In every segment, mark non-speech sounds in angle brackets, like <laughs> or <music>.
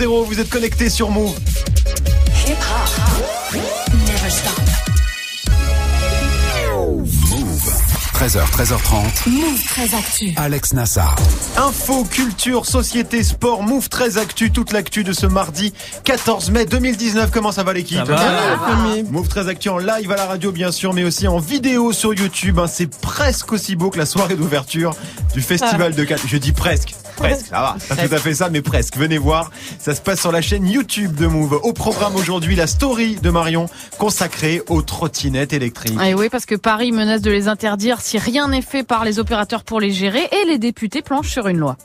00. Vous êtes connectés sur Move. 13h, 13h30. Move 13 Actu. Alex Nassar. Info, culture, société, sport, Move 13 Actu, toute l'actu de ce mardi 14 mai 2019. Comment ça va l'équipe Move 13 Actu en live à la radio bien sûr, mais aussi en vidéo sur YouTube. hein. C'est presque aussi beau que la soirée d'ouverture du Festival de Cannes. Je dis presque. Presque, ça va. Pas tout à fait ça, mais presque. Venez voir. Ça se passe sur la chaîne YouTube de Move. Au programme aujourd'hui, la story de Marion consacrée aux trottinettes électriques. Et oui, parce que Paris menace de les interdire si rien n'est fait par les opérateurs pour les gérer et les députés planchent sur une loi.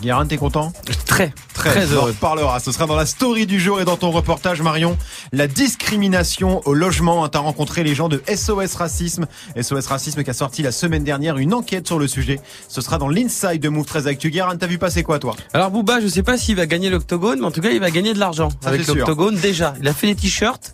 Guérin, t'es content Très, Très, très On en heureux. parlera. Ce sera dans la story du jour et dans ton reportage, Marion. La discrimination au logement. T'as rencontré les gens de SOS Racisme. SOS Racisme qui a sorti la semaine dernière une enquête sur le sujet. Ce sera dans l'inside de Move 13 Actu. Guérin, t'as vu passer quoi, toi? Alors Booba, je sais pas s'il va gagner l'octogone, mais en tout cas, il va gagner de l'argent avec l'octogone déjà. Il a fait des t-shirts.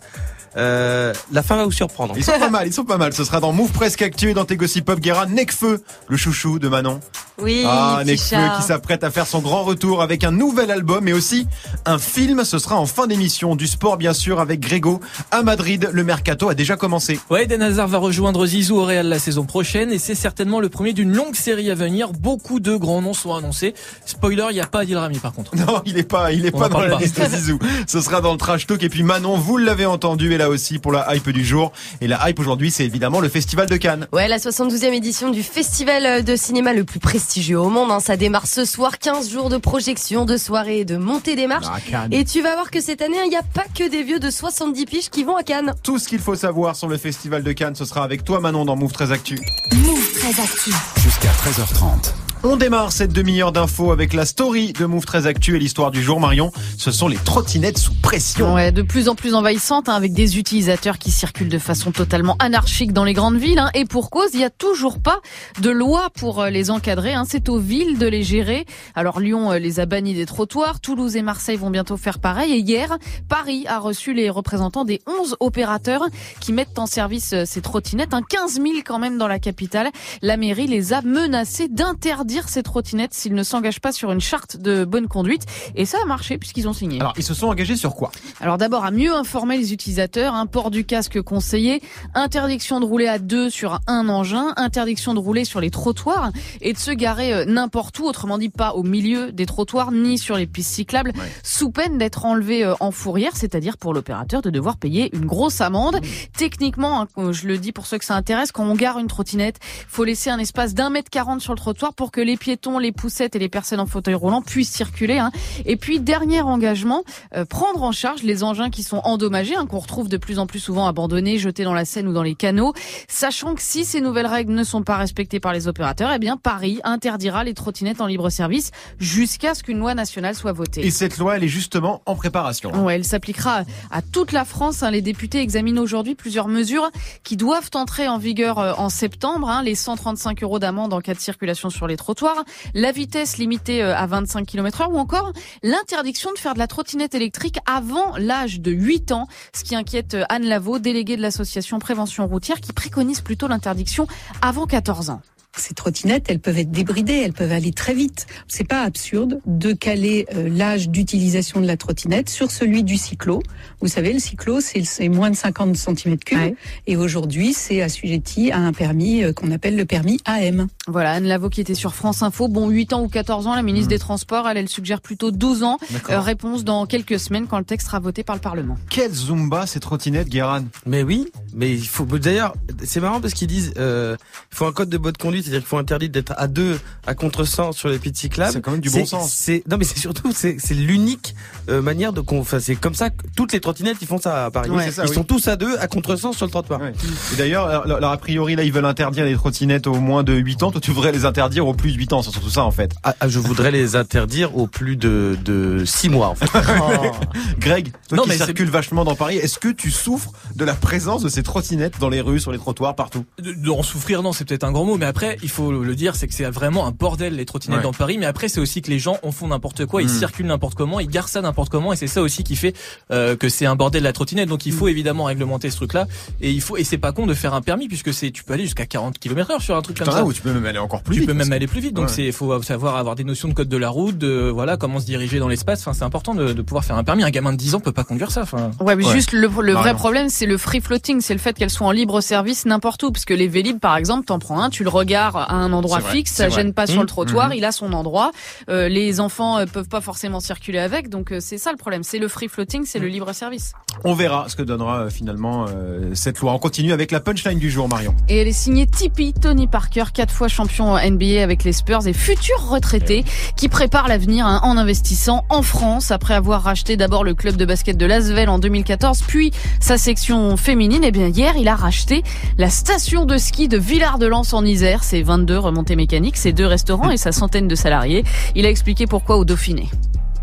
Euh, la fin va vous surprendre. Ils sont pas mal, ils sont pas mal. Ce sera dans Move Presque Actu et dans tes gossip pop Guérin. Necfeu, le chouchou de Manon. Oui, Ah, Necfeu qui s'apprête à faire son grand retour avec un nouvel album et aussi un film. Ce sera en fin d'émission. Du sport, bien sûr, avec Grégo. À Madrid, le mercato a déjà commencé. Ouais, Eden Hazard va rejoindre Zizou au Real la saison prochaine et c'est certainement le premier d'une longue série à venir. Beaucoup de grands noms sont annoncés. Spoiler, il n'y a pas Adil Rami par contre. Non, il est pas, il est On pas dans la pas. liste Zizou. Ce sera dans le trash talk et puis Manon, vous l'avez entendu, là aussi pour la hype du jour. Et la hype aujourd'hui, c'est évidemment le festival de Cannes. Ouais, la 72e édition du festival de cinéma le plus prestigieux au monde. hein. Ça démarre ce soir, 15 jours de projection, de soirée de montée des marches. Ah. Et tu vas voir que cette année, il n'y a pas que des vieux de 70 piges qui vont à Cannes. Tout ce qu'il faut savoir sur le festival de Cannes, ce sera avec toi Manon dans Move 13 Actu. Move 13 Actu. Jusqu'à 13h30. On démarre cette demi-heure d'infos avec la story de Move 13 Actu et l'histoire du jour Marion. Ce sont les trottinettes sous pression. Ouais, de plus en plus envahissante, hein, avec des utilisateurs qui circulent de façon totalement anarchique dans les grandes villes. hein. et pour cause, il n'y a toujours pas de loi pour euh, les encadrer. hein. C'est aux villes de les gérer. Alors Lyon euh, les a bannis des trottoirs. Toulouse et Marseille vont bientôt faire pareil. Et hier, Paris a reçu les représentants des 11 opérateurs qui mettent en service euh, ces trottinettes. Un 15 000 quand même dans la capitale. La mairie les a menacés d'interdire ces trottinettes s'ils ne s'engagent pas sur une charte de bonne conduite. Et ça a marché puisqu'ils ont signé. Alors, ils se sont engagés sur quoi? Alors d'abord à mieux informer les utilisateurs, un port du casque conseillé, interdiction de rouler à deux sur un engin, interdiction de rouler sur les trottoirs et de se garer euh, n'importe où, autrement dit pas au milieu des trottoirs ni sur les pistes cyclables, Ouais. sous peine d'être enlevé euh, en fourrière, c'est-à-dire pour l'opérateur de devoir payer une grosse amende. Techniquement, hein, euh, je le dis pour ceux que ça intéresse, quand on gare une trottinette, faut laisser un espace d'un mètre quarante sur le trottoir pour que les piétons, les poussettes et les personnes en fauteuil roulant puissent circuler. hein. Et puis dernier engagement, euh, prendre en charge les engins qui sont endommagés, hein, qu'on retrouve de plus en plus souvent abandonnés, jetés dans la Seine ou dans les canaux, sachant que si ces nouvelles règles ne sont pas respectées par les opérateurs, eh bien Paris interdira les trottinettes en libre service jusqu'à ce qu'une loi nationale soit votée. Et cette loi, elle est justement en préparation. Ouais, elle s'appliquera à toute la France. hein. Les députés examinent aujourd'hui plusieurs mesures qui doivent entrer en vigueur euh, en septembre. hein. Les 135 euros d'amende en cas de circulation sur les trottoirs, la vitesse limitée euh, à 25 km heure ou encore l'interdiction de faire de la trottinette électrique avant l'âge de 8 ans. Ce qui inquiète euh, Anne Lavaux, déléguée de l'association Prévention Routière, qui préconise plutôt l'interdiction avant 14 ans. Ces trottinettes, elles peuvent être débridées, elles peuvent aller très vite. C'est pas absurde de caler euh, l'âge d'utilisation de la trottinette sur celui du cyclo. Vous savez, le cyclo, c'est moins de 50 cm3 Ouais. et aujourd'hui, c'est assujetti à un permis euh, qu'on appelle le permis AM. Voilà, Anne Lavaux qui était sur France Info. Bon, 8 ans ou 14 ans, la ministre des Transports, elle, elle suggère plutôt 12 ans. Euh, réponse dans quelques semaines quand le texte sera voté par le Parlement. Quelle Zumba ces trottinettes, Guérin? Mais oui, mais il faut. D'ailleurs, c'est marrant parce qu'ils disent euh, il faut un code de bonne conduite, c'est-à-dire qu'il faut interdire d'être à deux à contresens sur les pistes cyclables. C'est quand même du bon sens. C'est non, mais c'est surtout c'est c'est l'unique euh, manière de qu'on. Enfin, c'est comme ça que toutes les trottinettes ils font ça à Paris. Ça, ils oui. sont tous à deux à contresens sur le trottoir. Ouais. Et d'ailleurs, alors, alors, a priori, là, ils veulent interdire les trottinettes au moins de 8 ans. Toi, tu voudrais les interdire au plus de 8 ans. C'est surtout ça, en fait. Ah, ah, je voudrais les interdire au plus de de six mois en fait. <laughs> Greg, toi Non, qui mais vachement dans Paris, est-ce que tu souffres de la présence de ces trottinettes dans les rues, sur les trottoirs, partout? De, de en souffrir, non, c'est peut-être un grand mot, mais Après, il faut le dire, c'est que c'est vraiment un bordel les trottinettes Ouais. dans Paris. Mais après, c'est aussi que les gens en font n'importe quoi, ils Mm. circulent n'importe comment, ils garent ça n'importe comment, et c'est ça aussi qui fait euh, que c'est un bordel la trottinette. Donc il faut évidemment réglementer ce truc-là. Et il faut et c'est pas con de faire un permis puisque c'est tu peux aller jusqu'à 40 km/h sur un truc comme ça. ou tu peux même aller encore plus tu vite. peux même aller plus vite, donc Ouais. c'est faut savoir avoir des notions de code de la route, de voilà comment se diriger dans l'espace. Enfin, c'est important de, de pouvoir faire un permis. Un gamin de 10 ans peut pas conduire ça. Enfin, Ouais, mais Ouais. juste le, le vrai problème, c'est le free floating, c'est le fait qu'elles soient en libre service n'importe où, parce que les Vélib, par exemple, t'en prends un, tu le regardes à un endroit fixe, ça gêne pas sur Mmh. le trottoir, Mhm. il a son endroit. Euh, les enfants euh, peuvent pas forcément circuler avec, donc euh, c'est ça le problème. C'est le free floating, c'est Mmh. le libre service. On verra ce que donnera finalement euh, cette loi. On continue avec la punchline du jour, Marion. Et elle est signée Tipeee, Tony Parker, quatre fois champion NBA avec les Spurs et futur retraité, qui prépare l'avenir hein, en investissant en France après avoir racheté d'abord le club de basket de Lasvel en 2014, puis sa section féminine. Et bien hier, il a racheté la station de ski de Villard-de-Lans en Isère, ses 22 remontées mécaniques, ses deux restaurants et sa centaine de salariés. Il a expliqué pourquoi au Dauphiné.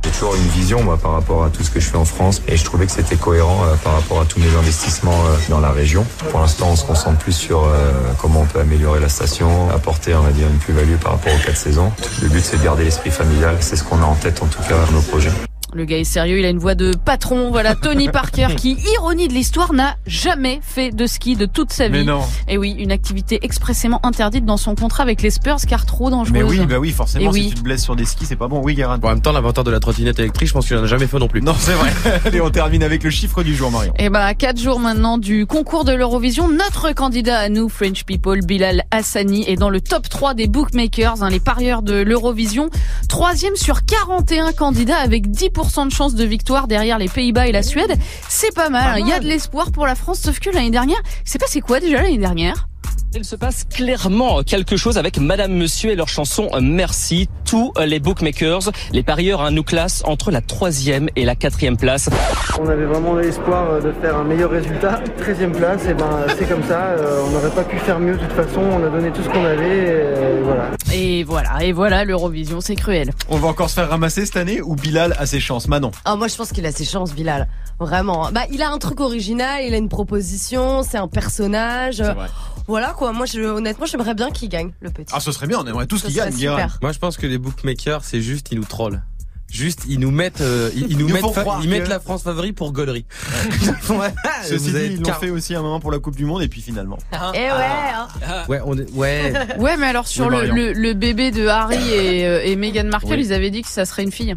J'ai toujours une vision moi par rapport à tout ce que je fais en France et je trouvais que c'était cohérent euh, par rapport à tous mes investissements euh, dans la région. Pour l'instant, on se concentre plus sur euh, comment on peut améliorer la station, apporter on va dire une plus-value par rapport aux quatre saisons. Le but c'est de garder l'esprit familial, c'est ce qu'on a en tête en tout cas dans nos projets. Le gars est sérieux, il a une voix de patron. Voilà, Tony Parker qui, <laughs> ironie de l'histoire, n'a jamais fait de ski de toute sa vie. Mais non. Et oui, une activité expressément interdite dans son contrat avec les Spurs car trop dangereuse. Mais oui, bah oui, forcément, Et si oui. tu te blesses sur des skis, c'est pas bon. Oui, Guérin. Bon, en même temps, l'inventeur de la trottinette électrique, je pense qu'il en a jamais fait non plus. Non, c'est vrai. <laughs> Allez, on termine avec le chiffre du jour, Marion. Et bah, à quatre jours maintenant du concours de l'Eurovision, notre candidat à nous, French People, Bilal Hassani, est dans le top 3 des bookmakers, hein, les parieurs de l'Eurovision. Troisième sur 41 candidats avec 10% de chance de victoire derrière les Pays-Bas et la Suède. C'est pas mal. hein. Il y a de l'espoir pour la France, sauf que l'année dernière, c'est pas c'est quoi déjà l'année dernière? Il se passe clairement quelque chose avec Madame Monsieur et leur chanson euh, Merci. Tous euh, les bookmakers, les parieurs hein, nous classent entre la troisième et la quatrième place. On avait vraiment l'espoir euh, de faire un meilleur résultat. 13e place, et ben c'est comme ça. euh, on n'aurait pas pu faire mieux de toute façon. On a donné tout ce qu'on avait. Et voilà. Et voilà, et voilà, l'Eurovision, c'est cruel. On va encore se faire ramasser cette année ou Bilal a ses chances? Manon. Ah, moi, je pense qu'il a ses chances, Bilal. Vraiment. Bah, il a un truc original, il a une proposition, c'est un personnage. C'est vrai. Voilà, quoi. Moi, je, honnêtement, j'aimerais bien qu'il gagne, le petit. Ah, ce serait bien, on aimerait tous qu'il gagne, super. Moi, je pense que les bookmakers, c'est juste, ils nous trollent. Juste, ils nous mettent, euh, ils, ils nous, mettent, fa- ils mettent que- la France favori pour. Ouais, <laughs> Ceci dit, ils l'ont car- fait aussi un moment pour la Coupe du Monde et puis finalement. Eh ouais, hein. Ouais, on est, ouais. <laughs> Ouais, mais alors sur Oui, le, le, le bébé de Harry et, <laughs> euh, et Meghan Markle, Oui. ils avaient dit que ça serait une fille.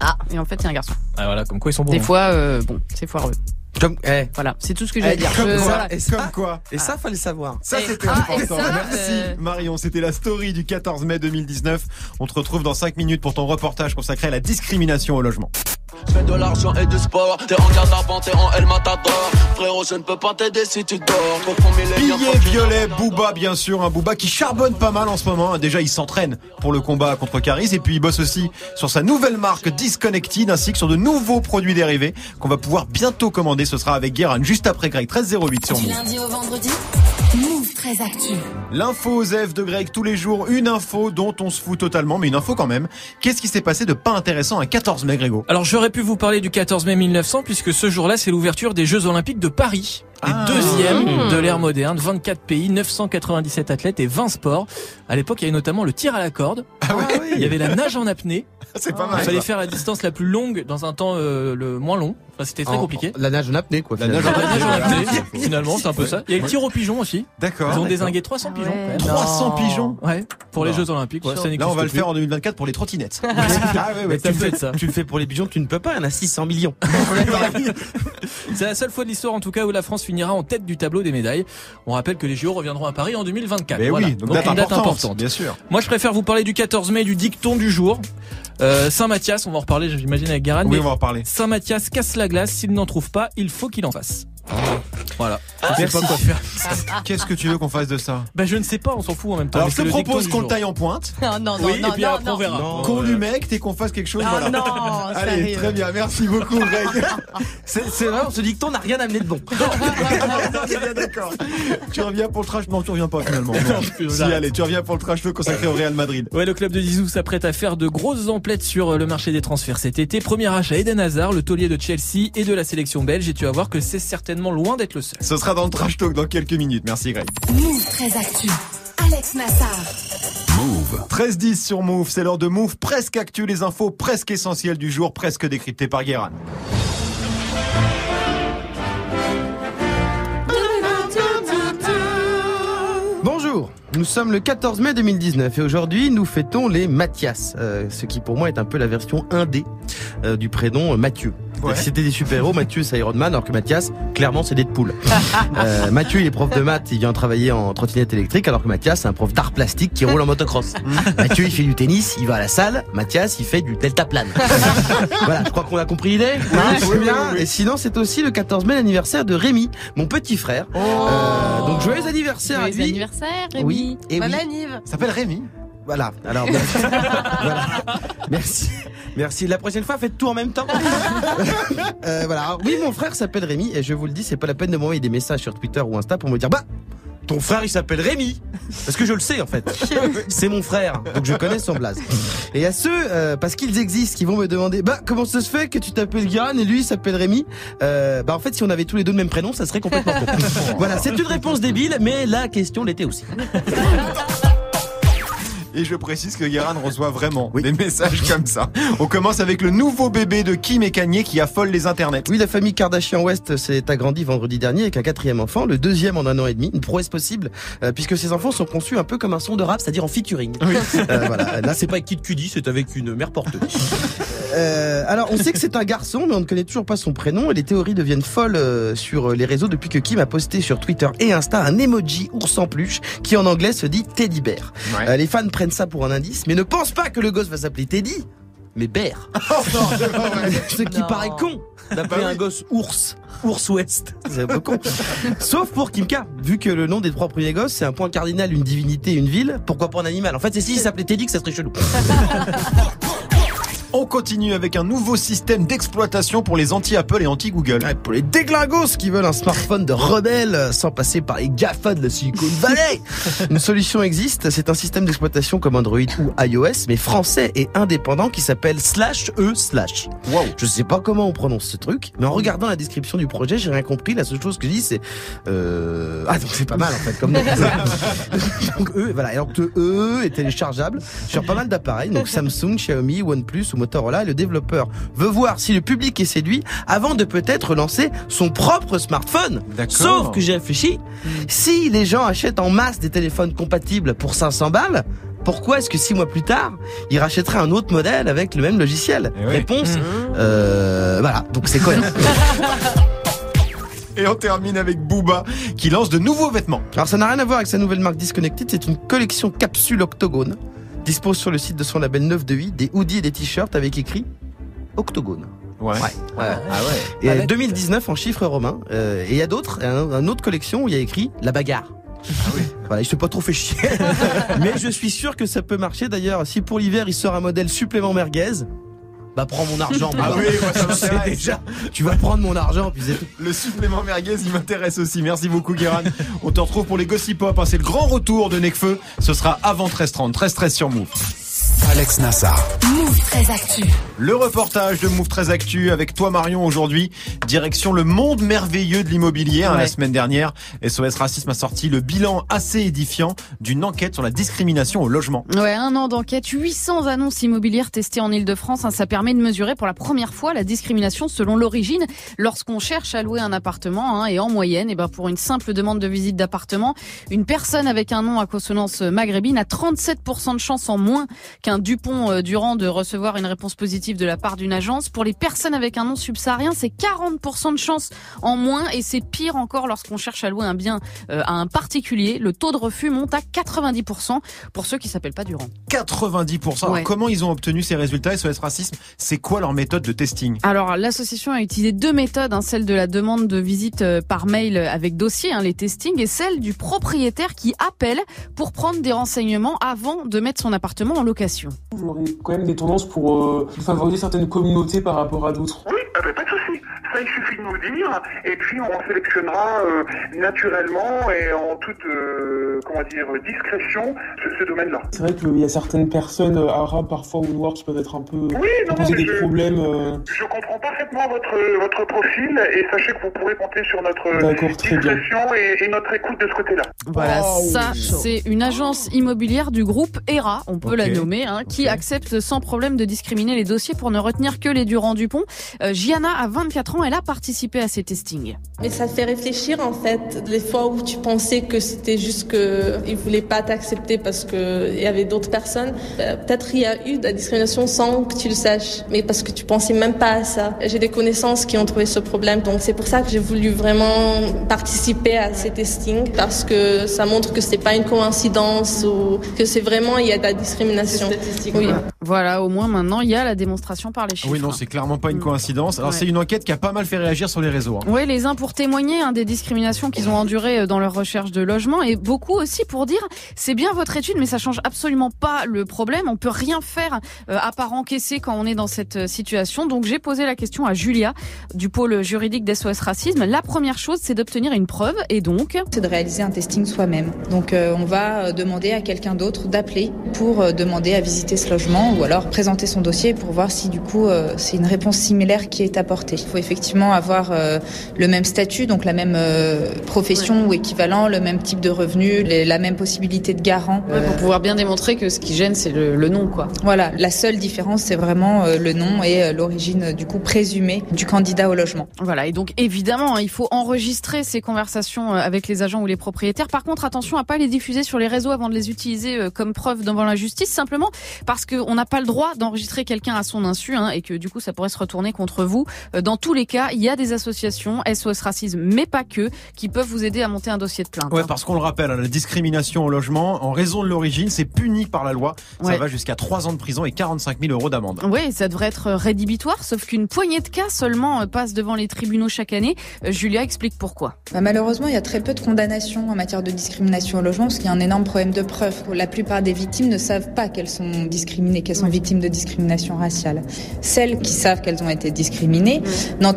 Ah. Et en fait, c'est un garçon. ah, voilà, comme quoi ils sont bons. Des hein. fois, euh, bon, c'est foireux. Comme, eh. Voilà, c'est tout ce que j'ai à Eh, dire. comme Je- quoi, voilà. Et ça, Comme quoi et ça, fallait savoir. Ça c'était ah, important. ça, Merci euh, Marion, c'était la story du 14 mai 2019. On te retrouve dans 5 minutes pour ton reportage consacré à la discrimination au logement. Fais de l'argent et du sport. T'es en garde avant, t'es en El Matador. Frérot, je ne peux pas t'aider si tu dors. Billet violet, Booba bien sûr, un Booba qui charbonne pas mal en ce moment. Déjà il s'entraîne pour le combat contre Caris et puis il bosse aussi sur sa nouvelle marque Disconnected ainsi que sur de nouveaux produits dérivés qu'on va pouvoir bientôt commander. Ce sera avec Guérin juste après Greg 1308 sur Du Move. lundi au vendredi, très actu. L'info aux F de Greg tous les jours, une info dont on se fout totalement, mais une info quand même. Qu'est-ce qui s'est passé de pas intéressant un 14 mai Grégo? Alors j'aurais pu vous parler du 14 mai 1900 puisque ce jour-là c'est l'ouverture des Jeux Olympiques de Paris. Les Ah. deuxièmes Mmh. de l'ère moderne, 24 pays, 997 athlètes et 20 sports. À l'époque, il y avait notamment le tir à la corde. Ah ouais, Il y avait la nage en apnée. <laughs> c'est pas Il mal. fallait ça. faire la distance la plus longue dans un temps euh, le moins long. Enfin, c'était très En- compliqué. La nage en apnée, quoi. La finalement. nage La nage en apnée, finalement, c'est un peu ça. Il y a le tir aux pigeons aussi. D'accord. Ils ont d'accord. désingué 300 pigeons. Ouais. quand même. 300 pigeons. Ouais, pour les. Jeux Olympiques. Ouais, ça Là, n'existe on va le plus. faire en 2024 pour les trottinettes. <laughs> ah ouais, Mais ouais, tu, le fais, ça. tu le fais pour les pigeons, tu ne peux pas, il y en a 600 millions. <laughs> C'est la seule fois de l'histoire en tout cas où la France finira en tête du tableau des médailles. On rappelle que les JO reviendront à Paris en 2024. Mais Voilà. oui, donc, Donc, date, une date importante, importante. bien sûr. Moi, je préfère vous parler du 14 mai, du dicton du jour. Euh, Saint-Mathias, on va en reparler, j'imagine, avec Garan. Oui, on va en reparler. Saint-Mathias casse la glace. S'il n'en trouve pas, il faut qu'il en fasse. Voilà. Je sais Merci. pas quoi faire. <laughs> Qu'est-ce que tu veux qu'on fasse de ça? Bah, je ne sais pas, on s'en fout en même temps. Alors, je te propose qu'on le taille en pointe, Non, <laughs> non, non, Oui, non, et puis non, après, on non. verra. Non. qu'on lui mecte et qu'on fasse quelque chose. Ah voilà. non, <laughs> Allez, sérieux. très bien. Merci beaucoup, Greg. C'est vrai, ce dicton n'a rien amené de bon. On est bien d'accord. Tu reviens pour le trash Non, tu reviens pas finalement. Non. si, allez, tu reviens pour le trash consacré au Real Madrid. Ouais, le club de Zizou s'apprête à faire de grosses emplettes sur euh, le marché des transferts cet été. Premier achat Eden Hazard, le taulier de Chelsea et de la sélection belge. Et tu vas voir que c'est certainement loin d'être le seul. Ce sera dans le trash talk dans quelques minutes. Merci, Greg. Move très actu. Alex Nassar. Move. 13-10 sur Move, c'est l'heure de Move, presque actu, les infos presque essentielles du jour, presque décryptées par Guérin. Bonjour, nous sommes le 14 mai 2019 et aujourd'hui nous fêtons les Mathias, euh, ce qui pour moi est un peu la version indé euh, du prénom euh, Mathieu. Ouais. C'était des super-héros, Mathieu c'est Iron Man, alors que Mathias, clairement c'est Deadpool. <laughs> euh, Mathieu il est prof de maths, il vient travailler en trottinette électrique, alors que Mathias c'est un prof d'art plastique qui roule en motocross. <laughs> Mathieu il fait du tennis, il va à la salle, Mathias il fait du deltaplane. <laughs> voilà, je crois qu'on a compris l'idée. Oui, c'est oui, bien. oui, oui. Et sinon c'est aussi le 14 mai l'anniversaire de Rémi, mon petit frère. Euh, donc joyeux anniversaire à Joyeux lui. anniversaire, Rémi. Oui, et oui. anniv. Ça s'appelle Rémi. Voilà. Alors, merci. <laughs> Voilà. merci. Merci. La prochaine fois, faites tout en même temps. <laughs> Euh, voilà. Alors, oui, mon frère s'appelle Rémi et je vous le dis, c'est pas la peine de m'envoyer des messages sur Twitter ou Insta pour me dire, bah, ton frère il s'appelle Rémi. Parce que je le sais en fait. <laughs> C'est mon frère. Donc je connais son blaze. Et à ceux, euh, parce qu'ils existent, qui vont me demander, bah, comment ça se fait que tu t'appelles Guérin et lui il s'appelle Rémi? Euh, bah, en fait, si on avait tous les deux le même prénom, ça serait complètement con. voilà. C'est une réponse débile, mais la question l'était aussi. Et je précise que Guérin reçoit vraiment des messages comme ça. On commence avec le nouveau bébé de Kim et Kanye qui affole les internets. Oui, la famille Kardashian West s'est agrandie vendredi dernier avec un quatrième enfant, le deuxième en un an et demi, une prouesse possible, euh, puisque ces enfants sont conçus un peu comme un son de rap, c'est-à-dire en featuring. Euh, voilà. <laughs> Là, c'est pas avec Kid Cudi, c'est avec une mère porteuse. <laughs> Euh, alors, on sait que c'est un garçon, mais on ne connaît toujours pas son prénom, et les théories deviennent folles euh, sur les réseaux depuis que Kim a posté sur Twitter et Insta un emoji ours en peluche qui en anglais se dit Teddy Bear. Ouais. Euh, les fans prennent ça pour un indice, mais ne pensent pas que le gosse va s'appeler Teddy, mais Bear. <laughs> <laughs> Ce qui Non. paraît con d'appeler un gosse ours. Ours Ouest. C'est un peu con. Sauf pour Kimka. Vu que le nom des trois premiers gosses, c'est un point cardinal, une divinité, une ville, pourquoi pas un animal? En fait, c'est si il s'appelait Teddy que ça serait chelou. <laughs> On continue avec un nouveau système d'exploitation pour les anti-Apple et anti-Google. Ouais, pour les déglingos qui veulent un smartphone de rebelle euh, sans passer par les GAFA de la Silicon <laughs> Valley. Une solution existe, c'est un système d'exploitation comme Android ou iOS, mais français et indépendant qui s'appelle slash e slash. Wow. Je sais pas comment on prononce ce truc, mais en regardant la description du projet, j'ai rien compris. La seule chose que je dis, c'est euh... ah donc c'est pas mal en fait comme nom. <laughs> donc E, voilà, et donc E est téléchargeable sur pas mal d'appareils, donc Samsung, Xiaomi, OnePlus ou Motorola. Et le développeur veut voir si le public est séduit avant de peut-être lancer son propre smartphone. D'accord. Sauf que j'ai réfléchi, si les gens achètent en masse des téléphones compatibles pour 500 balles. Pourquoi est-ce que six mois plus tard, ils rachèteraient un autre modèle avec le même logiciel Eh oui. Réponse, euh, voilà, donc c'est cohérent. <laughs> Et on termine avec Booba qui lance de nouveaux vêtements. Alors ça n'a rien à voir avec sa nouvelle marque Disconnected, c'est une collection capsule octogone. Dispose sur le site de son label 9 de 8 des hoodies et des t-shirts avec écrit octogone. Ouais. Ouais. Ah ouais. Et euh, 2019 en chiffres romains. Euh, et il y a d'autres, un, un autre collection où il y a écrit la bagarre. Ah oui. Voilà, pas trop fait chier. <laughs> Mais je suis sûr que ça peut marcher. D'ailleurs, si pour l'hiver il sort un modèle supplément merguez, bah prends mon argent. Ah oui, moi, ça <laughs> m'intéresse. déjà. Tu vas prendre mon argent puis c'est tout. Le supplément merguez, il m'intéresse aussi. Merci beaucoup, Guérin. On te retrouve pour les Gossip Pop. hein. C'est le grand retour de Necfeu. Ce sera avant 13h30. 13h13 sur Move. Alex Nassar. Move très actu. Le reportage de Move très Actu avec toi Marion aujourd'hui. Direction le monde merveilleux de l'immobilier. hein, Ouais. la semaine dernière, SOS Racisme a sorti le bilan assez édifiant d'une enquête sur la discrimination au logement. Ouais, un an d'enquête, 800 annonces immobilières testées en Ile-de-France. hein, ça permet de mesurer pour la première fois la discrimination selon l'origine lorsqu'on cherche à louer un appartement. hein, et en moyenne, et ben pour une simple demande de visite d'appartement, une personne avec un nom à consonance maghrébine a 37% de chance en moins qu'un Dupont-Durand de recevoir une réponse positive de la part d'une agence. Pour les personnes avec un nom subsaharien, c'est 40% de chance en moins. Et c'est pire encore lorsqu'on cherche à louer un bien euh, à un particulier. Le taux de refus monte à 90% pour ceux qui s'appellent pas Durand. 90%. Alors, Ouais. comment ils ont obtenu ces résultats SOS Racisme? C'est quoi leur méthode de testing? Alors, l'association a utilisé deux méthodes, hein, celle de la demande de visite euh, par mail avec dossier, hein, les testings, et celle du propriétaire qui appelle pour prendre des renseignements avant de mettre son appartement en location. Vous aurez quand même des tendances pour euh, favoriser certaines communautés par rapport à d'autres. Oui, ah bah, pas de souci. Ça, il suffit de nous le dire, et puis on sélectionnera euh, naturellement et en toute euh, comment dire discrétion ce, ce domaine-là. C'est vrai qu'il y a certaines personnes euh, arabes parfois ou noires qui peuvent être un peu Oui, non, poser des je- problèmes. euh, Je comprends parfaitement votre votre profil et sachez que vous pourrez compter sur notre D'accord, très bien. discrétion et, et notre écoute de ce côté-là. Voilà, ça, c'est une agence immobilière du groupe ERA, on peut la nommer, hein, qui accepte sans problème de discriminer les dossiers pour ne retenir que les Durand-Dupont. Euh, Gianna a 24 ans, elle a participé à ces testings. Mais ça fait réfléchir en fait, les fois où tu pensais que c'était juste que ils voulaient pas t'accepter parce que il y avait d'autres personnes. Euh, Peut-être il y a eu de la discrimination sans que tu le saches, mais parce que tu pensais même pas à ça. J'ai des connaissances qui ont trouvé ce problème, donc c'est pour ça que j'ai voulu vraiment participer à ces testings parce que ça montre que c'est pas une coïncidence ou que c'est vraiment il y a de la discrimination. Oui. Voilà, au moins maintenant, il y a la démonstration par les chiffres. Oui, non, c'est clairement pas une coïncidence. Alors, Ouais. c'est une enquête qui a pas mal fait réagir sur les réseaux. hein. Oui, les uns pour témoigner hein, des discriminations qu'ils ont endurées euh, dans leur recherche de logement et beaucoup aussi pour dire c'est bien votre étude mais ça change absolument pas le problème. On peut rien faire euh, à part encaisser quand on est dans cette euh, situation. Donc j'ai posé la question à Julia du pôle juridique d'SOS Racisme. La première chose c'est d'obtenir une preuve et donc c'est de réaliser un testing soi-même. Donc euh, on va demander à quelqu'un d'autre d'appeler pour euh, demander à visiter ce logement ou alors présenter son dossier pour voir si du coup euh, c'est une réponse similaire qui est apportée. Il faut effectivement avoir euh, le même statut, donc la même euh, profession ou équivalent, le même type de revenu, les- la même possibilité de garant. Ouais, pour pouvoir bien démontrer que ce qui gêne c'est le, le nom quoi. Voilà, la seule différence c'est vraiment euh, le nom et euh, l'origine du coup présumée du candidat au logement. Voilà, et donc évidemment, hein, il faut enregistrer ces conversations avec les agents ou les propriétaires. Par contre, attention à pas les diffuser sur les réseaux avant de les utiliser euh, comme preuve devant la justice, simplement parce qu'on n'a pas le droit d'enregistrer quelqu'un à son insu hein, et que du coup ça pourrait se retourner contre vous. Dans tous les cas, il y a des associations, SOS Racisme, mais pas que, qui peuvent vous aider à monter un dossier de plainte. Ouais, hein. parce qu'on le rappelle, hein, la discrimination au logement, en raison de l'origine, c'est puni par la loi. Ça Ouais. va jusqu'à 3 ans de prison et 45 000 euros d'amende. Oui, ça devrait être rédhibitoire, sauf qu'une poignée de cas seulement euh, passe devant les tribunaux chaque année. Euh, Julia explique pourquoi. Bah, malheureusement, il y a très peu de condamnations en matière de discrimination au logement parce qu'il y a un énorme problème de preuve. La plupart des victimes ne savent pas qu'elles sont discriminées, qu'elles sont victimes de discrimination raciale. Celles qui savent qu'elles ont été discriminées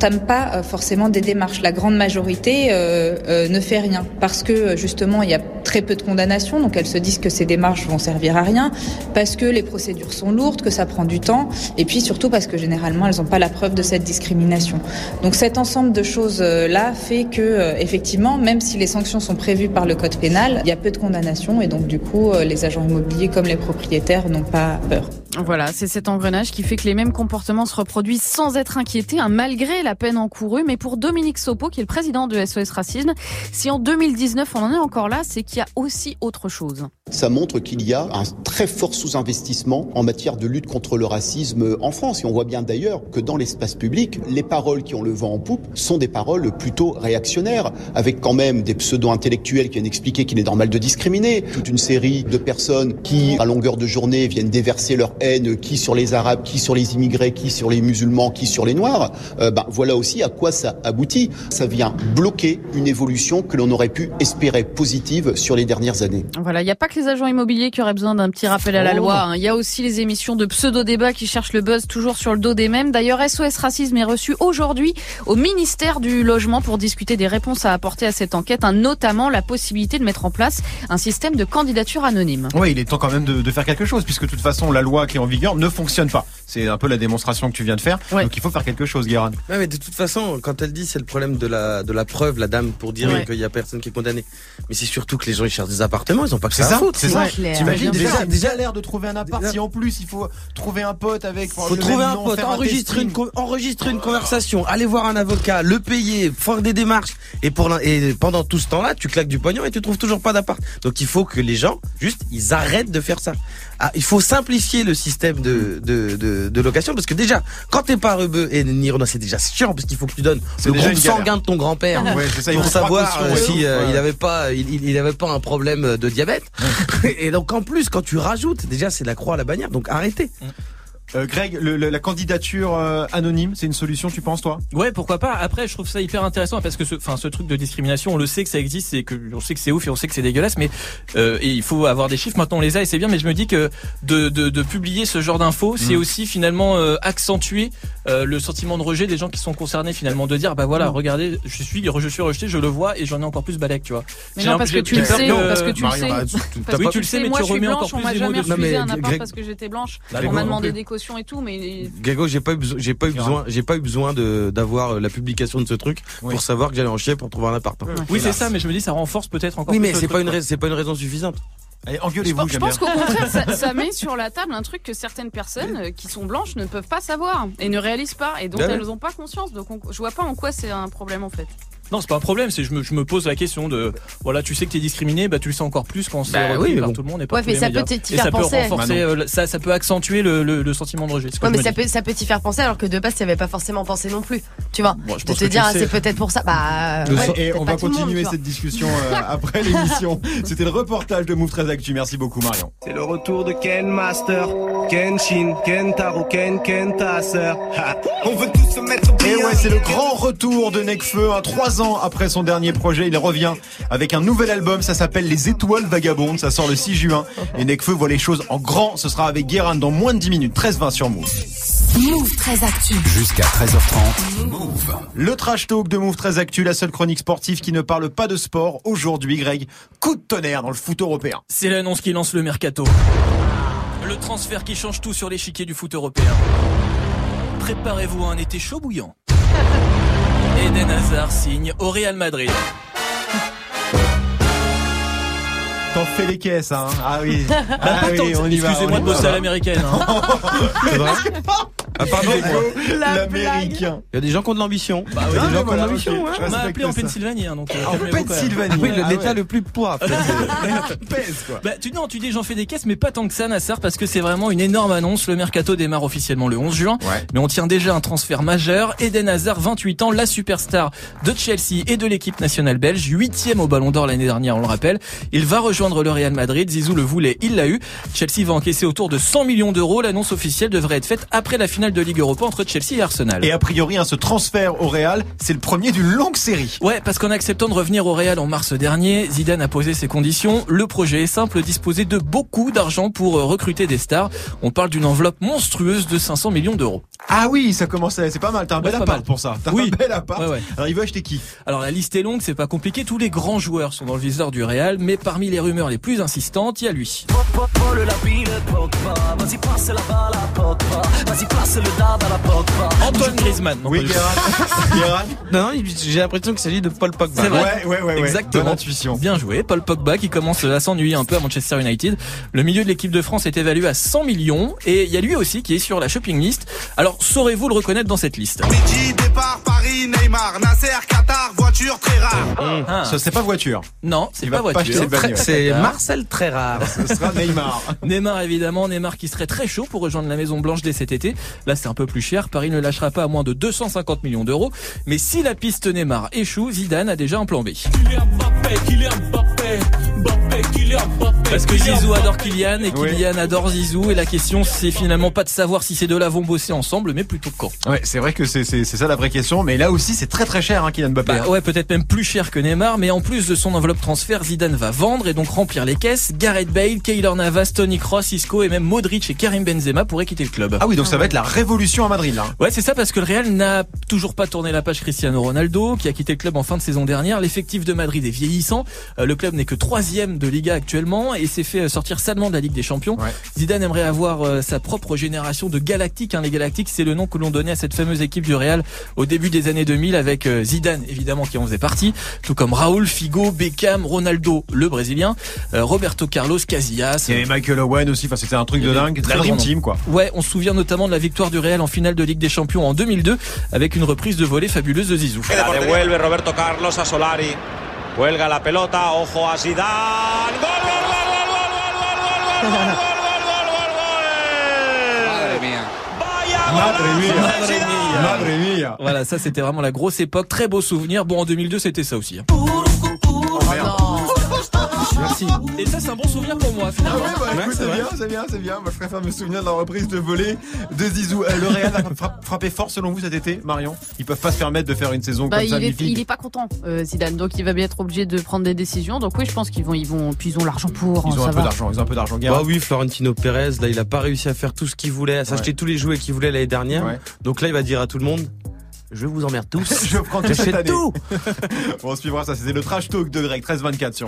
n'entament pas euh, forcément des démarches. La grande majorité euh, euh, ne fait rien parce que justement, il y a très peu de condamnations, donc elles se disent que ces démarches vont servir à rien, parce que les procédures sont lourdes, que ça prend du temps, et puis surtout parce que généralement, elles n'ont pas la preuve de cette discrimination. Donc cet ensemble de choses-là fait que, effectivement, même si les sanctions sont prévues par le code pénal, il y a peu de condamnations et donc du coup, les agents immobiliers comme les propriétaires n'ont pas peur. Voilà, c'est cet engrenage qui fait que les mêmes comportements se reproduisent sans être inquiétés, hein, malgré la peine encourue. Mais pour Dominique Sopo, qui est le président de SOS Racisme, si en 2019 on en est encore là, c'est qu'il y a aussi autre chose. Ça montre qu'il y a un très fort sous-investissement en matière de lutte contre le racisme en France. Et on voit bien d'ailleurs que dans l'espace public, les paroles qui ont le vent en poupe sont des paroles plutôt réactionnaires, avec quand même des pseudo-intellectuels qui viennent expliquer qu'il est normal de discriminer, toute une série de personnes qui, à longueur de journée, viennent déverser leur haine, qui sur les Arabes, qui sur les immigrés, qui sur les musulmans, qui sur les Noirs. Euh, ben, voilà aussi à quoi ça aboutit. Ça vient bloquer une évolution que l'on aurait pu espérer positive sur les dernières années. Voilà, il n'y a pas que les agents immobiliers qui auraient besoin d'un petit rappel à la Oh. loi. hein. Il y a aussi les émissions de pseudo-débats qui cherchent le buzz toujours sur le dos des mêmes. D'ailleurs, SOS Racisme est reçu aujourd'hui au ministère du Logement pour discuter des réponses à apporter à cette enquête, hein, notamment la possibilité de mettre en place un système de candidature anonyme. Oui, il est temps quand même de, de faire quelque chose, puisque de toute façon, la loi qui est en vigueur ne fonctionne pas. C'est un peu la démonstration que tu viens de faire. Donc il faut faire quelque chose, Guérin. Ouais, mais de toute façon, quand elle dit c'est le problème de la de la preuve, la dame pour dire Ouais. qu'il y a personne qui est condamné. Mais c'est surtout que les gens ils cherchent des appartements, ils ont pas que C'est ça, à ça, foutre. c'est ça. T'imagines déjà, déjà, l'air de trouver un appart. Si en plus il faut trouver un pote avec. faut trouver un pote, enregistrer une, co- enregistrer une conversation, aller voir un avocat, le payer, faire des démarches. Et, pour l'in- et pendant tout ce temps-là, tu claques du pognon et tu trouves toujours pas d'appart. Donc il faut que les gens, juste, ils arrêtent de faire ça. Ah, il faut simplifier le système de, de, de, de location parce que déjà, quand t'es pas rebeu et ni Renault, c'est déjà chiant parce qu'il faut que tu donnes le groupe sanguin de ton grand-père Ouais, ça, pour savoir euh, si euh, Ouais. il avait pas, il, il- il avait pas un problème de diabète. <laughs> et donc en plus, quand tu rajoutes, déjà c'est la croix à la bannière. Donc arrêtez. Euh, Greg, le- le- la candidature euh, anonyme, c'est une solution, tu penses toi? Ouais, pourquoi pas. Après, je trouve ça hyper intéressant parce que ce, enfin, ce truc de discrimination, on le sait que ça existe et que on sait que c'est ouf et on sait que c'est dégueulasse, mais euh, et il faut avoir des chiffres. Maintenant, on les a et c'est bien. Mais je me dis que de, de, de publier ce genre d'infos, c'est Mm. aussi finalement euh, accentuer euh, le sentiment de rejet des gens qui sont concernés. Finalement, de dire bah voilà, Mm. regardez, je suis, je suis rejeté, je le vois et j'en ai encore plus balèque, tu vois. Mais non, parce que tu le sais, que- parce que tu le sais. bah, Parce oui, tu le sais, mais moi, tu je suis remets blanche, encore on plus m'a des mots jamais refusé mais un appart parce que j'étais blanche. On m'a demandé ok. des cautions et tout, mais Grégo, j'ai pas eu besoin, j'ai pas eu besoin, j'ai pas eu besoin de d'avoir euh, la publication de ce truc pour savoir que j'allais en chier pour trouver un appart. hein. Oui, c'est ça, mais je me dis ça renforce peut-être encore. Oui, mais c'est pas une c'est pas une raison suffisante. Allez, engueulez-vous, pense, je pense qu'au contraire, ça, <laughs> ça met sur la table un truc que certaines personnes euh, qui sont blanches ne peuvent pas savoir et ne réalisent pas et dont Bah ouais. elles n'ont pas conscience. Donc on- je vois pas en quoi c'est un problème en fait. Non, c'est pas un problème, c'est je me, je me pose la question de voilà, tu sais que t'es discriminé, bah tu le sais encore plus quand c'est Bah repris oui, mais par bon. tout le monde et par Ouais, tous mais les ça médias. peut t'y Et faire ça peut penser. renforcer Bah euh, ça ça peut accentuer le, le, le sentiment de rejet. c'est ce que Ouais, mais me ça peut, ça peut t'y faire penser alors que de base, tu avais pas forcément pensé non plus. Tu vois, Bon, je de pense te tu dire, ah, c'est peut-être pour ça. Bah, ouais, et on pas va monde, continuer tu cette discussion euh, après <laughs> l'émission. C'était le reportage de Move 13 Actu. Merci beaucoup Marion. C'est le retour de Ken Master, Ken Shin, Ken Taro, Ken, Ken ta sœur. Ha. On veut tous se mettre. Et ouais, c'est le grand retour de Nekfeu. Hein, trois ans après son dernier projet, il revient avec un nouvel album. Ça s'appelle Les Étoiles Vagabondes. Ça sort le 6 juin. Et Nekfeu voit les choses en grand. Ce sera avec Guérin dans moins de 10 minutes. 13-20 sur Move. Move très actu. Jusqu'à 13h30. Move. Le trash talk de Move 13 Actu, la seule chronique sportive qui ne parle pas de sport. Aujourd'hui, Greg, coup de tonnerre dans le foot européen. C'est l'annonce qui lance le mercato. Le transfert qui change tout sur l'échiquier du foot européen. Préparez-vous à un été chaud bouillant. Eden Hazard signe au Real Madrid. T'en fais les caisses, hein. Ah oui. <laughs> Bah, Ah oui, on y va. Excusez-moi de bosser à l'américaine. hein. <laughs> C'est vrai Ah l'américain. Il y a des gens qui ont de l'ambition. Bah oui, Il y a Ah, des gens qui ont de voilà, l'ambition. hein. On m'a appelé en. Pennsylvanie, hein, donc. euh, En quand même. Pennsylvanie. Oui, Ah l'état ouais. le plus poids. en. <laughs> Pèse, quoi. Bah, tu, non, tu dis j'en fais des caisses, mais pas tant que ça, Nassar, parce que c'est vraiment une énorme annonce. Le mercato démarre officiellement le 11 juin. Ouais. Mais on tient déjà un transfert majeur. Eden Hazard, 28 ans, la superstar de Chelsea et de l'équipe nationale belge, huitième au Ballon d'Or l'année dernière, on le rappelle. Il va rejoindre le Real Madrid. Zizou le voulait, il l'a eu. Chelsea va encaisser autour de 100 millions d'euros. L'annonce officielle devrait être faite après la finale de Ligue Europa entre Chelsea et Arsenal. Et a priori, hein, ce transfert au Real, c'est le premier d'une longue série. Ouais, parce qu'en acceptant de revenir au Real en mars dernier, Zidane a posé ses conditions. Le projet est simple, disposer de beaucoup d'argent pour euh, recruter des stars. On parle d'une enveloppe monstrueuse de 500 millions d'euros. Ah oui, ça commençait, c'est pas mal. T'as un bel appart pour ça. T'as Oui. un bel appart. Ouais, ouais. Alors il veut acheter qui? Alors la liste est longue, c'est pas compliqué, tous les grands joueurs sont dans le viseur du Real, mais parmi les rumeurs les plus insistantes, il y a lui. Antoine Griezmann. non, Oui. Guérin. <laughs> Non, non, j'ai l'impression qu'il s'agit de Paul Pogba. C'est vrai. Ouais, ouais, ouais. Exactement. Bonne intuition. Bien joué. Paul Pogba qui commence à s'ennuyer un peu à Manchester United. Le milieu de l'équipe de France est évalué à 100 millions et il y a lui aussi qui est sur la shopping list. Alors saurez-vous le reconnaître dans cette liste? Midi, départ, Paris, Neymar, Nasser, Qatar, voiture très rare. Ah. Ça, c'est pas voiture. Non, c'est Il pas voiture. C'est Marcel très rare. Ce sera Neymar. <laughs> Neymar évidemment, Neymar qui serait très chaud pour rejoindre la Maison Blanche dès cet été. Là c'est un peu plus cher, Paris ne lâchera pas à moins de 250 millions d'euros. Mais si la piste Neymar échoue, Zidane a déjà un plan B. Parce que Zizou adore Kylian et Oui. Kylian adore Zizou et la question c'est finalement pas de savoir si ces deux-là vont bosser ensemble mais plutôt quand. Ouais, c'est vrai que c'est ça la vraie question. Mais là aussi, c'est très très cher, hein, Kylian Mbappé. Bah ouais, peut-être même plus cher que Neymar, mais en plus de son enveloppe transfert, Zidane va vendre et donc remplir les caisses. Gareth Bale, Keylor Navas, Tony Kroos, Isco et même Modric et Karim Benzema pourraient quitter le club. Ah oui, donc ça va être la révolution à Madrid là. Ouais, c'est ça parce que le Real n'a toujours pas tourné la page Cristiano Ronaldo, qui a quitté le club en fin de saison dernière. L'effectif de Madrid est vieillissant. Euh, le club n'est que troisième de Liga actuellement et s'est fait euh, sortir salement de la Ligue des Champions. Ouais. Zidane aimerait avoir euh, sa propre génération de Galactiques. Hein. Les Galactiques, c'est le nom que l'on donnait à cette fameuse équipe du Real au début des années 2000 avec euh, Zidane évidemment qui en faisait partie, tout comme Raoul, Figo, Beckham, Ronaldo, le Brésilien, euh, Roberto Carlos, Casillas. Il y avait Michael Owen aussi. Enfin, c'était un truc de dingue. Très dream team quoi. Ouais, on se souvient notamment de la victoire du Real en finale de Ligue des Champions en 2002 avec une reprise de volée fabuleuse de Zizou. La devuelve Roberto Carlos a Solari. Cuelga la pelota, ojo a Zidane. Gol, voilà, ça c'était vraiment la grosse époque. Très beau souvenir. Bon, en 2002, c'était ça aussi. Hein. Merci. Et ça, c'est un bon souvenir pour moi. Ah ouais, bah, écoute, c'est bien, c'est bien, c'est bien. Moi, je préfère me souvenir de la reprise de volée de Zizou. Euh, le Real a fra- frappé fort selon vous cet été, Marion? Ils peuvent pas se permettre de faire une saison Bah, comme ça il, est, magnifique. il est pas content, euh, Zidane, donc il va bien être obligé de prendre des décisions. Donc oui, je pense qu'ils vont, ils vont, puis ils ont l'argent pour. Ils ont ça un peu d'argent, ils ont un peu d'argent. Bah oui, Florentino Pérez, là, il a pas réussi à faire tout ce qu'il voulait, à s'acheter tous les jouets qu'il voulait l'année dernière. Ouais. Donc là, il va dire à tout le monde, je vous emmerde tous. <laughs> Je prends tout cette année. tout. <laughs> On suivra ça, c'était le trash talk de Greg, 13-24 sur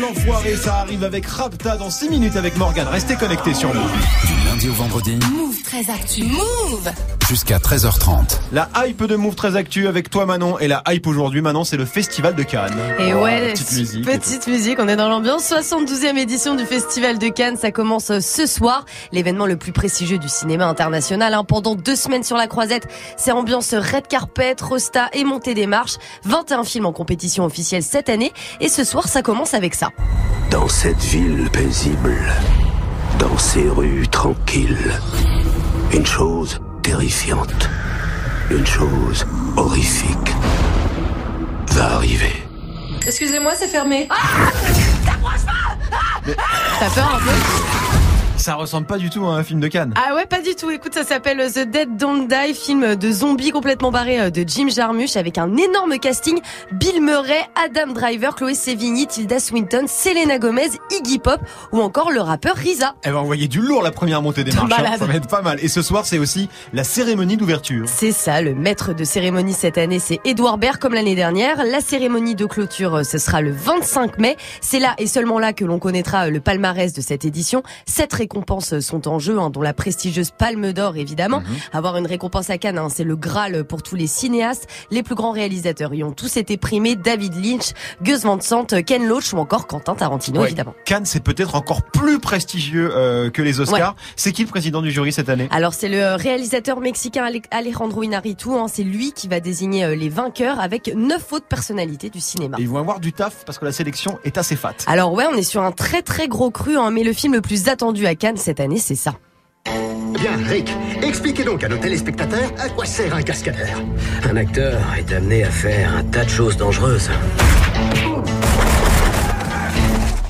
l'enfoiré, ça arrive avec Rapta dans 6 minutes avec Morgan. Restez connectés sur Move. Lundi au vendredi, Move très actu. Move jusqu'à 13h30. La hype de Move très actu avec toi Manon et la hype aujourd'hui Manon c'est le festival de Cannes. Et Oh, ouais, petite musique. petite musique, on est dans l'ambiance. 72e édition du Festival de Cannes, ça commence euh, ce soir. L'événement le plus prestigieux du cinéma international. hein. Pendant deux semaines sur la croisette, c'est ambiance red carpet, rosta et montée des marches. 21 films en compétition officielle cette année. Et ce soir, ça commence avec ça. Dans cette ville paisible, dans ces rues tranquilles, une chose terrifiante, une chose horrifique va arriver. Excusez-moi, c'est fermé. T'as peur un peu? Ça ressemble pas du tout à un film de Cannes. Ah ouais, pas du tout. Écoute, ça s'appelle The Dead Don't Die, film de zombies complètement barré euh, de Jim Jarmusch avec un énorme casting. Bill Murray, Adam Driver, Chloé Sevigny, Tilda Swinton, Selena Gomez, Iggy Pop ou encore le rappeur Riza. Elle va envoyer du lourd la première montée des marches. hein. Ça va être pas mal. Et ce soir c'est aussi la cérémonie d'ouverture. C'est ça, le maître de cérémonie cette année, c'est Edouard Baird comme l'année dernière. La cérémonie de clôture, euh, ce sera le 25 mai. C'est là et seulement là que l'on connaîtra euh, le palmarès de cette édition. Sept récompenses euh, sont en jeu, hein, dont la prestigieuse Palme d'Or évidemment. Avoir une récompense à Cannes, hein, c'est le Graal pour tous les cinéastes. Les plus grands réalisateurs y ont tous été primés. David Lynch, Gus Van Sant, Ken Loach ou encore Quentin Tarantino Ouais. évidemment. Cannes c'est peut-être encore plus prestigieux euh, que les Oscars. Ouais. C'est qui le président du jury cette année? Alors c'est le réalisateur mexicain Ale- Alejandro Inarritu, hein, c'est lui qui va désigner euh, les vainqueurs avec neuf autres personnalités du cinéma. Et Ils vont avoir du taf parce que la sélection est assez fat. Alors ouais, on est sur un très très gros cru, hein, mais le film le plus attendu à Cannes cette année, c'est ça. Bien, Rick, expliquez donc à nos téléspectateurs à quoi sert un cascadeur. Un acteur est amené à faire un tas de choses dangereuses.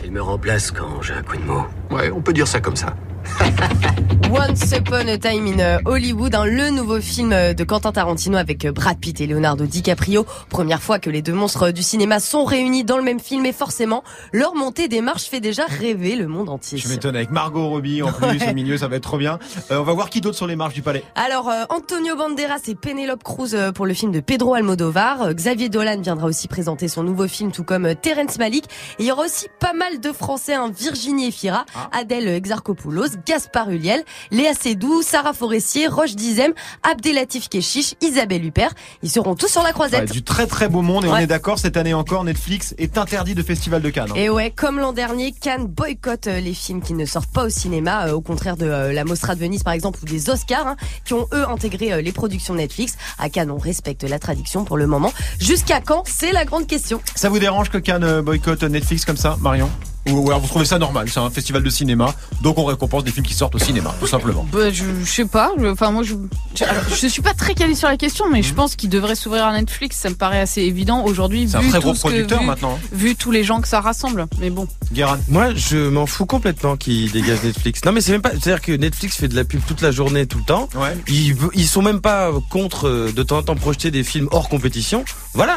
Il me remplace quand j'ai un coup de mot. Ouais, on peut dire ça comme ça. <laughs> Once Upon a Time in euh, Hollywood, hein, le nouveau film euh, de Quentin Tarantino avec euh, Brad Pitt et Leonardo DiCaprio. Première fois que les deux monstres du cinéma sont réunis dans le même film et forcément, leur montée des marches fait déjà rêver le monde entier. Je m'étonne avec Margot Robbie en plus Ouais. au milieu, ça va être trop bien. Euh, on va voir qui d'autre sur les marches du palais. Alors, euh, Antonio Banderas et Penelope Cruz pour le film de Pedro Almodovar. Xavier Dolan viendra aussi présenter son nouveau film, tout comme Terence Malik. Et il y aura aussi pas mal de Français, hein, Virginie Efira, Adèle Exarchopoulos, Gaspard Huliel, Léa Seydoux, Sarah Forestier, Roche Dizem, Abdelatif Keshish, Isabelle Huppert. Ils seront tous sur la Ouais, croisette. du très très beau monde et on est d'accord, cette année encore, Netflix est interdit de festival de Cannes. hein. Et ouais, comme l'an dernier, Cannes boycotte euh, les films qui ne sortent pas au cinéma, euh, au contraire de euh, la Mostra de Venise par exemple ou des Oscars, hein, qui ont eux intégré les productions Netflix. À Cannes, on respecte la tradition pour le moment. Jusqu'à quand? C'est la grande question. Ça vous dérange que Cannes boycotte Netflix comme ça, Marion? Ou, alors vous trouvez ça normal C'est un festival de cinéma, donc on récompense des films qui sortent au cinéma, tout simplement. Bah, je, je sais pas. je- Enfin, moi, je, je, alors, je suis pas très calée sur la question, mais je pense qu'il devrait s'ouvrir à Netflix. Ça me paraît assez évident aujourd'hui. C'est un très gros que- producteur vu- maintenant. hein. Vu tous les gens que ça rassemble. Mais bon. Guérin. Moi, je m'en fous complètement qu'ils dégagent Netflix. Non, mais c'est même pas. C'est-à-dire que Netflix fait de la pub toute la journée, tout le temps. Ouais. Ils, ils sont même pas contre euh, de temps en temps projeter des films hors compétition. Voilà,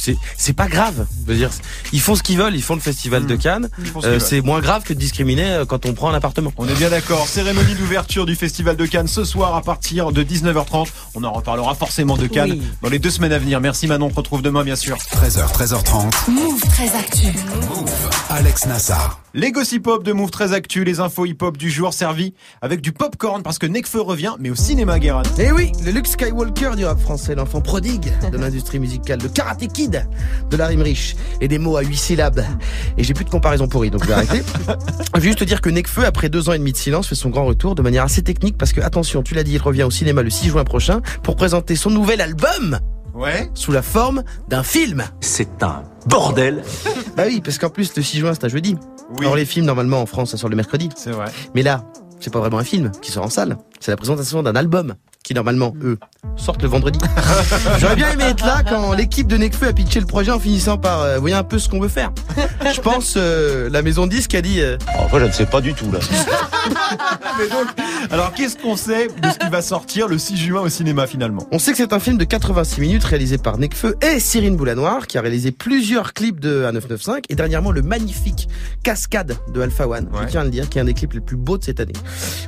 c'est c'est pas grave. Je veux dire, ils font ce qu'ils veulent. Ils font le festival de Cannes. Euh, c'est moins grave que de discriminer euh, quand on prend un appartement. On est bien d'accord. Cérémonie d'ouverture du Festival de Cannes ce soir à partir de 19h30. On en reparlera forcément de Cannes Oui. dans les deux semaines à venir. Merci Manon, on se retrouve demain bien sûr. 13h, 13h30. Move très actu. Alex Nassar. Les gossip hop de Move très actu, les infos hip hop du jour servis avec du popcorn parce que Nekfeu revient, mais au cinéma Guérin. Et Eh oui, le Luke Skywalker du rap français, l'enfant prodigue de l'industrie musicale, de Karate Kid, de la rime riche et des mots à huit syllabes. Et j'ai plus de comparaison pourrie, donc je vais arrêter. <laughs> Je vais juste te dire que Nekfeu, après deux ans et demi de silence, fait son grand retour de manière assez technique parce que, attention, tu l'as dit, il revient au cinéma le 6 juin prochain pour présenter son nouvel album Ouais. sous la forme d'un film. C'est un bordel. <laughs> Bah oui, parce qu'en plus, le 6 juin, c'est un jeudi. Oui. Alors les films, normalement, en France, ça sort le mercredi. C'est vrai. Mais là, c'est pas vraiment un film qui sort en salle. C'est la présentation d'un album qui normalement, eux, sortent le vendredi. <laughs> J'aurais bien aimé être là quand l'équipe de Necfeu a pitché le projet en finissant par, euh, voyez un peu ce qu'on veut faire. Je pense, euh, la maison disque a dit... Euh, Enfin, je ne sais pas du tout là. <laughs> Mais donc, alors qu'est-ce qu'on sait de ce qui va sortir le 6 juin au cinéma finalement? On sait que c'est un film de 86 minutes réalisé par Necfeu et Cyrine Boulanoir qui a réalisé plusieurs clips de A995 et dernièrement le magnifique Cascade de Alpha One, je tiens à le dire, qui est un des clips les plus beaux de cette année.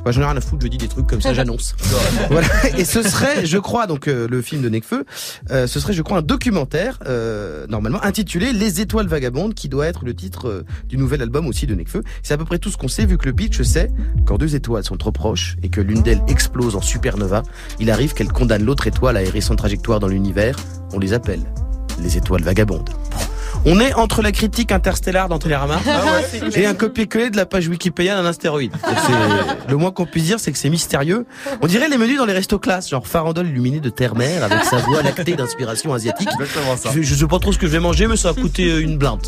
Moi j'en ai rien à foutre, je dis des trucs comme ça, j'annonce. <laughs> voilà. <laughs> Et ce serait, je crois, donc euh, le film de Necfeu, euh, ce serait, je crois, un documentaire euh, normalement intitulé Les Étoiles Vagabondes, qui doit être le titre euh, du nouvel album aussi de Necfeu. C'est à peu près tout ce qu'on sait, vu que le pitch c'est quand deux étoiles sont trop proches et que l'une d'elles explose en supernova, il arrive qu'elle condamne l'autre étoile à errer sans trajectoire dans l'univers. On les appelle les étoiles vagabondes. On est entre la critique interstellaire dans Télérama et un copier-coller de la page Wikipédia d'un astéroïde. <laughs> Le moins qu'on puisse dire, c'est que c'est mystérieux. On dirait les menus dans les restos classes, genre farandole illuminée de terre-mer avec sa voix lactée d'inspiration asiatique. Je, je sais pas trop ce que je vais manger, mais ça va coûter euh, une blinde.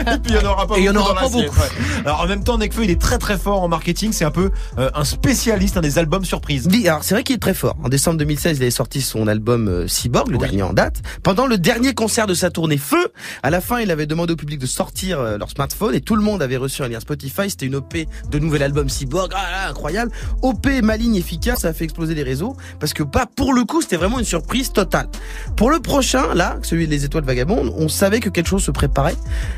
Et puis il y en aura pas Et il y en beaucoup. aura dans pas beaucoup. ouais. Alors en même temps, Nekfeu, il est très très fort en marketing. C'est un peu euh, un spécialiste des albums surprises. Oui, alors c'est vrai qu'il est très fort. En décembre 2016, il avait sorti son album euh, Cyborg, le dernier en date. Pendant le dernier concert de sa tournée Feu, à la fin, il avait demandé au public de sortir euh, leur smartphone et tout le monde avait reçu un lien Spotify. C'était une OP de nouvel album Cyborg. Ah là, incroyable. OP maligne efficace, ça a fait exploser les réseaux parce que pas pour le coup, c'était vraiment une surprise totale. Pour le prochain, là, celui des Étoiles Vagabondes, on savait que quelque chose se préparait.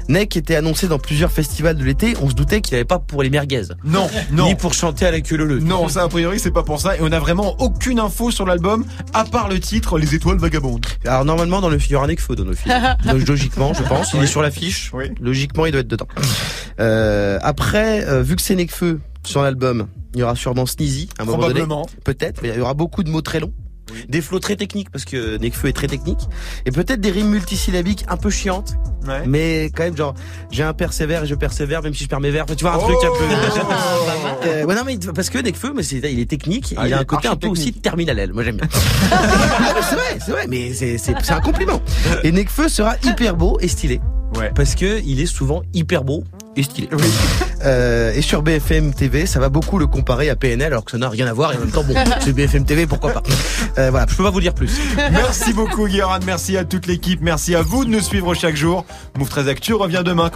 Neck était annoncé dans plusieurs festivals de l'été. On se doutait qu'il n'y avait pas pour les merguez. Non, <laughs> non. Ni pour chanter à la queue leu. Non, ça a priori c'est pas pour ça. Et on a vraiment aucune info sur l'album à part le titre Les Étoiles Vagabondes. Alors normalement dans le aura Nekfeu dans le film. Donc, Logiquement, je pense. Il Oui. est sur l'affiche. Logiquement, il doit être dedans. Euh, après, euh, vu que c'est Nekfeu sur l'album, il y aura sûrement Sneezy à un moment donné. Probablement. Peut-être, mais il y aura beaucoup de mots très longs. Des flots très techniques parce que Nekfeu est très technique. Et peut-être des rimes multisyllabiques un peu chiantes mais quand même genre j'ai un persévère et je persévère même si je perds mes verbes. Tu vois un truc un peu <laughs> Euh, ouais, non mais parce que Nekfeu mais c'est il est technique Ah, il il a un est côté un peu aussi terminal moi j'aime bien. <laughs> C'est vrai, c'est vrai, mais c'est c'est c'est un compliment. Et Nekfeu sera hyper beau et stylé. Parce que il est souvent hyper beau et stylé. <laughs> Euh, et sur BFM TV, ça va beaucoup le comparer à PNL alors que ça n'a rien à voir et en même temps bon, <laughs> c'est BFM TV, pourquoi pas. Euh, voilà, je peux pas vous dire plus. Merci beaucoup Guérin, merci à toute l'équipe, merci à vous de nous suivre chaque jour. Move 13 Actu revient demain.